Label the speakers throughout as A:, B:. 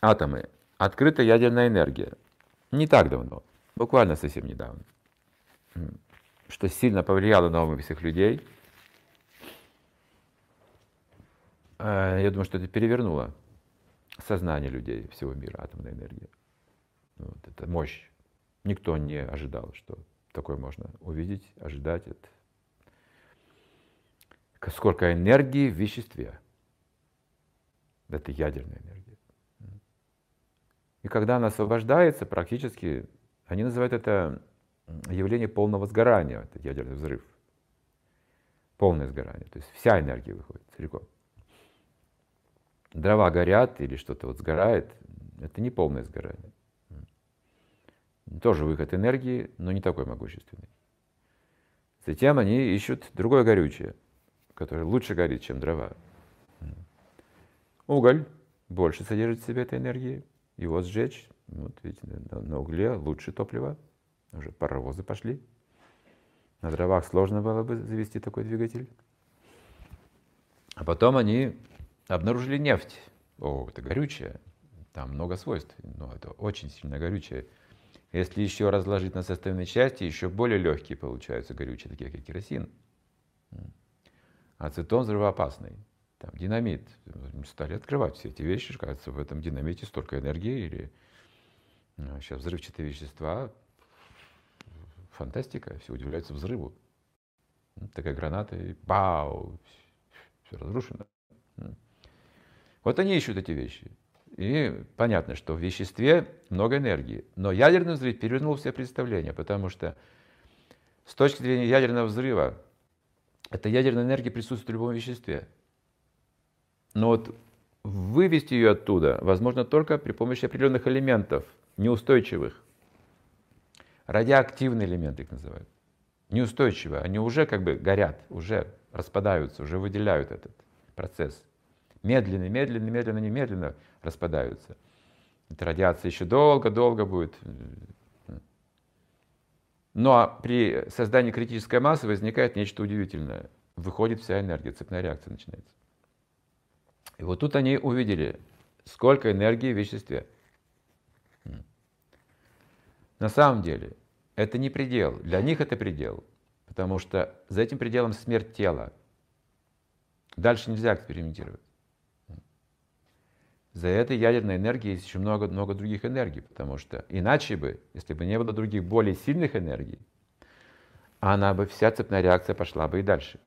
A: атомы открыта ядерная энергия. Не так давно, буквально совсем недавно. Что сильно повлияло на умы всех людей. Э, я думаю, что это перевернуло сознание людей всего мира, атомная энергия. Вот, это мощь. Никто не ожидал, что такое можно увидеть, ожидать. Это сколько энергии в веществе. Это ядерная энергия. И когда она освобождается, практически, они называют это явление полного сгорания, это ядерный взрыв. Полное сгорание. То есть вся энергия выходит целиком. Дрова горят или что-то вот сгорает, это не полное сгорание. Тоже выход энергии, но не такой могущественный. Затем они ищут другое горючее – который лучше горит, чем дрова. Уголь больше содержит в себе этой энергии. Его сжечь, вот видите, на, угле лучше топливо. Уже паровозы пошли. На дровах сложно было бы завести такой двигатель. А потом они обнаружили нефть. О, это горючее. Там много свойств, но это очень сильно горючее. Если еще разложить на составные части, еще более легкие получаются горючие, такие как керосин. Ацетон взрывоопасный. Там динамит. Стали открывать все эти вещи. Кажется, в этом динамите столько энергии. Или сейчас ну, взрывчатые вещества. Фантастика. Все удивляются взрыву. Такая граната и бау! Все разрушено. Вот они ищут эти вещи. И понятно, что в веществе много энергии. Но ядерный взрыв перевернул все представления, потому что с точки зрения ядерного взрыва эта ядерная энергия присутствует в любом веществе. Но вот вывести ее оттуда возможно только при помощи определенных элементов, неустойчивых. Радиоактивные элементы их называют. Неустойчивые. Они уже как бы горят, уже распадаются, уже выделяют этот процесс. Медленно, медленно, медленно, немедленно распадаются. Эта радиация еще долго-долго будет но ну, а при создании критической массы возникает нечто удивительное. Выходит вся энергия, цепная реакция начинается. И вот тут они увидели, сколько энергии в веществе. На самом деле, это не предел. Для них это предел. Потому что за этим пределом смерть тела. Дальше нельзя экспериментировать. За этой ядерной энергией есть еще много-много других энергий, потому что иначе бы, если бы не было других более сильных энергий, она бы, вся цепная реакция пошла бы и дальше.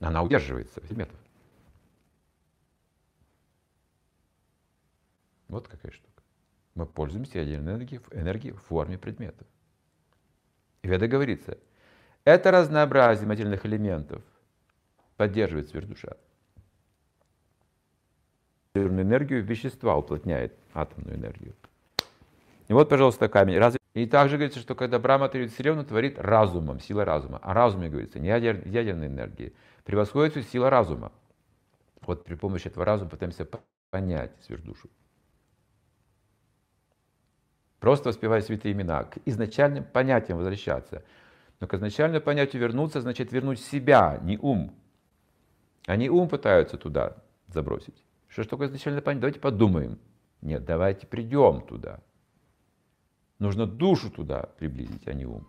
A: Она удерживается предметов. Вот какая штука. Мы пользуемся ядерной энергией, энергией в форме предметов. И в это говорится, это разнообразие материальных элементов поддерживает сверхдуша энергию вещества уплотняет атомную энергию. И вот, пожалуйста, камень. Разве... И также говорится, что когда Брахма творит Вселенную, творит разумом, сила разума. О разуме говорится, не ядер... ядерной энергии. Превосходит всю сила разума. Вот при помощи этого разума пытаемся понять сверхдушу. Просто воспевая святые имена, к изначальным понятиям возвращаться. Но к изначальному понятию вернуться, значит вернуть себя, не ум. Они ум пытаются туда забросить. Что ж такое изначально понять? Давайте подумаем. Нет, давайте придем туда. Нужно душу туда приблизить, а не ум.